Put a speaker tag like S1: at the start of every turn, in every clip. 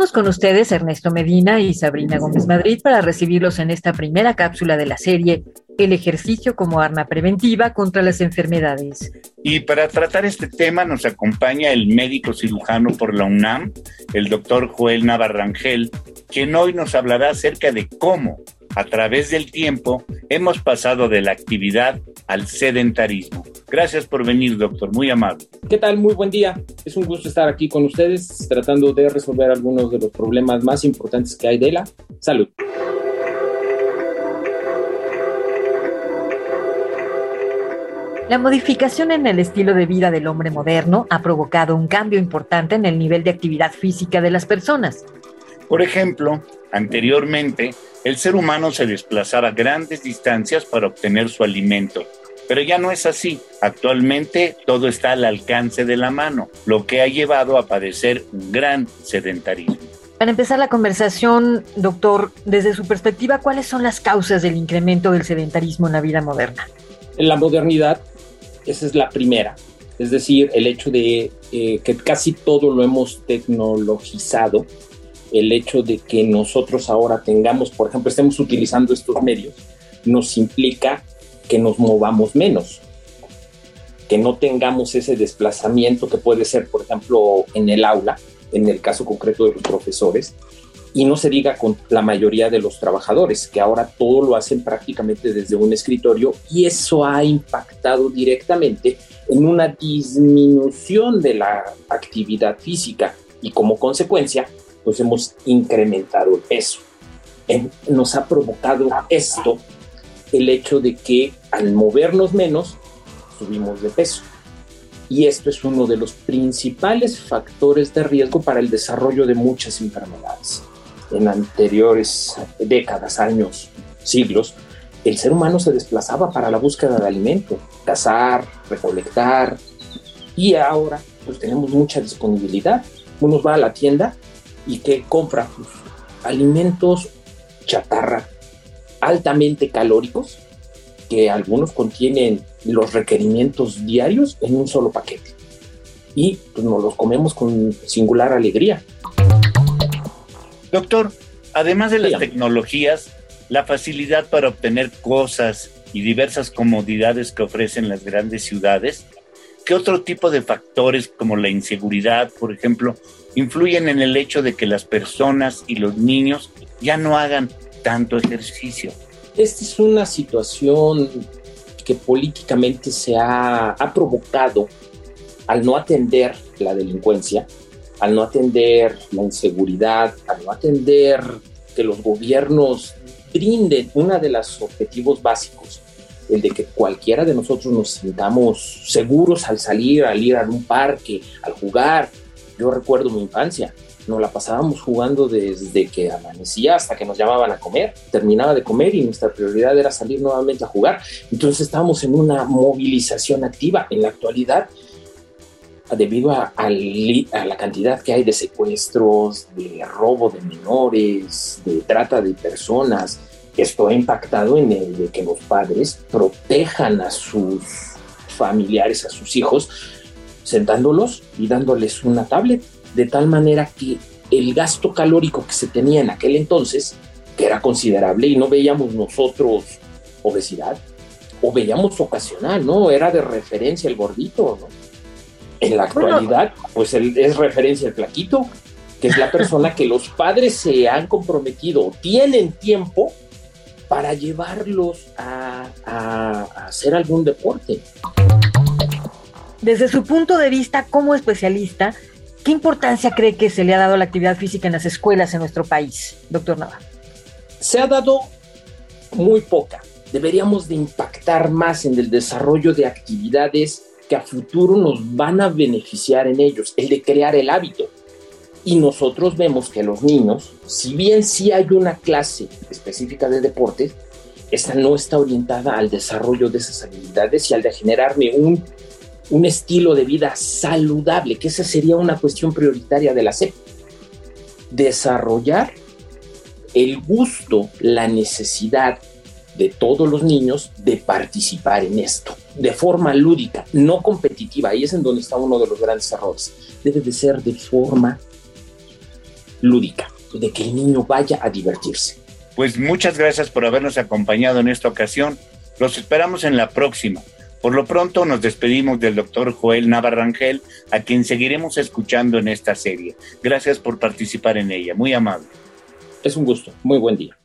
S1: Estamos con ustedes, Ernesto Medina y Sabrina Gómez Madrid, para recibirlos en esta primera cápsula de la serie El ejercicio como arma preventiva contra las enfermedades.
S2: Y para tratar este tema nos acompaña el médico cirujano por la UNAM, el doctor Joel Navarrangel, quien hoy nos hablará acerca de cómo, a través del tiempo, hemos pasado de la actividad al sedentarismo. Gracias por venir, doctor, muy amable.
S3: ¿Qué tal? Muy buen día. Es un gusto estar aquí con ustedes tratando de resolver algunos de los problemas más importantes que hay de la salud.
S1: La modificación en el estilo de vida del hombre moderno ha provocado un cambio importante en el nivel de actividad física de las personas.
S2: Por ejemplo, anteriormente, el ser humano se desplazaba grandes distancias para obtener su alimento, pero ya no es así. Actualmente todo está al alcance de la mano, lo que ha llevado a padecer un gran sedentarismo.
S1: Para empezar la conversación, doctor, desde su perspectiva, ¿cuáles son las causas del incremento del sedentarismo en la vida moderna?
S3: En la modernidad, esa es la primera. Es decir, el hecho de eh, que casi todo lo hemos tecnologizado, el hecho de que nosotros ahora tengamos, por ejemplo, estemos utilizando estos medios, nos implica que nos movamos menos, que no tengamos ese desplazamiento que puede ser, por ejemplo, en el aula, en el caso concreto de los profesores, y no se diga con la mayoría de los trabajadores, que ahora todo lo hacen prácticamente desde un escritorio y eso ha impactado directamente en una disminución de la actividad física y como consecuencia, pues hemos incrementado el peso. Nos ha provocado esto el hecho de que al movernos menos, subimos de peso. Y esto es uno de los principales factores de riesgo para el desarrollo de muchas enfermedades. En anteriores décadas, años, siglos, el ser humano se desplazaba para la búsqueda de alimento, cazar, recolectar, y ahora pues tenemos mucha disponibilidad. Uno va a la tienda y que compra Pues, alimentos chatarra altamente calóricos que algunos contienen los requerimientos diarios en un solo paquete. Y pues, nos los comemos con singular alegría.
S2: Doctor, además de las
S3: Dígame.
S2: tecnologías, la facilidad para obtener cosas y diversas comodidades que ofrecen las grandes ciudades, ¿qué otro tipo de factores como la inseguridad, por ejemplo, influyen en el hecho de que las personas y los niños ya no hagan tanto ejercicio?
S3: Esta es una situación que políticamente se ha, ha provocado al no atender la delincuencia, al no atender la inseguridad, al no atender que los gobiernos brinden uno de los objetivos básicos, el de que cualquiera de nosotros nos sintamos seguros al salir, al ir a un parque, al jugar. Yo recuerdo mi infancia, nos la pasábamos jugando desde que amanecía hasta que nos llamaban a comer. Terminaba de comer y nuestra prioridad era salir nuevamente a jugar. Entonces estábamos en una movilización activa. En la actualidad, debido a, a a la cantidad que hay de secuestros, de robo de menores, de trata de personas, esto ha impactado en el de que los padres protejan a sus familiares, a sus hijos, sentándolos y dándoles una tablet, de tal manera que el gasto calórico que se tenía en aquel entonces, que era considerable y no veíamos nosotros obesidad, o veíamos ocasional, ¿no? Era de referencia el gordito, ¿no? En la
S1: Bueno.
S3: actualidad, pues el- es referencia el flaquito, que es la persona que los padres se han comprometido tienen tiempo para llevarlos a, a- a hacer algún deporte.
S1: Desde su punto de vista como especialista, ¿qué importancia cree que se le ha dado a la actividad física en las escuelas en nuestro país, doctor Nava?
S3: se ha dado muy poca. Deberíamos de impactar más en el desarrollo de actividades que a futuro nos van a beneficiar en ellos, el de crear el hábito. Y nosotros vemos que los niños, si bien sí hay una clase específica de deportes, esta no está orientada al desarrollo de esas habilidades y al de generarme un un estilo de vida saludable, que esa sería una cuestión prioritaria de la SEP. Desarrollar el gusto, la necesidad de todos los niños de participar en esto, de forma lúdica, no competitiva. Ahí es en donde está uno de los grandes errores. Debe de ser de forma lúdica, de que el niño vaya a divertirse.
S2: Pues muchas gracias por habernos acompañado en esta ocasión. Los esperamos en la próxima. Por lo pronto nos despedimos del doctor Joel Navarrangel, a quien seguiremos escuchando en esta serie. Gracias por participar en ella, muy amable.
S3: Es un gusto, muy buen día.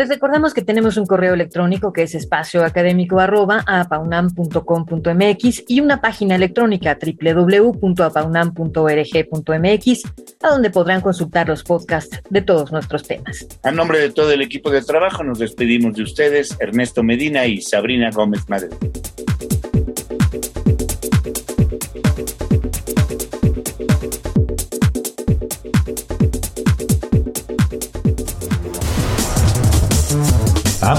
S1: Les recordamos que tenemos un correo electrónico que es espacioacadémico.apaunam.com.mx y una página electrónica www.apaunam.org.mx a donde podrán consultar los podcasts de todos nuestros temas.
S2: A nombre de todo el equipo de trabajo nos despedimos de ustedes, Ernesto Medina y Sabrina Gómez Madrid.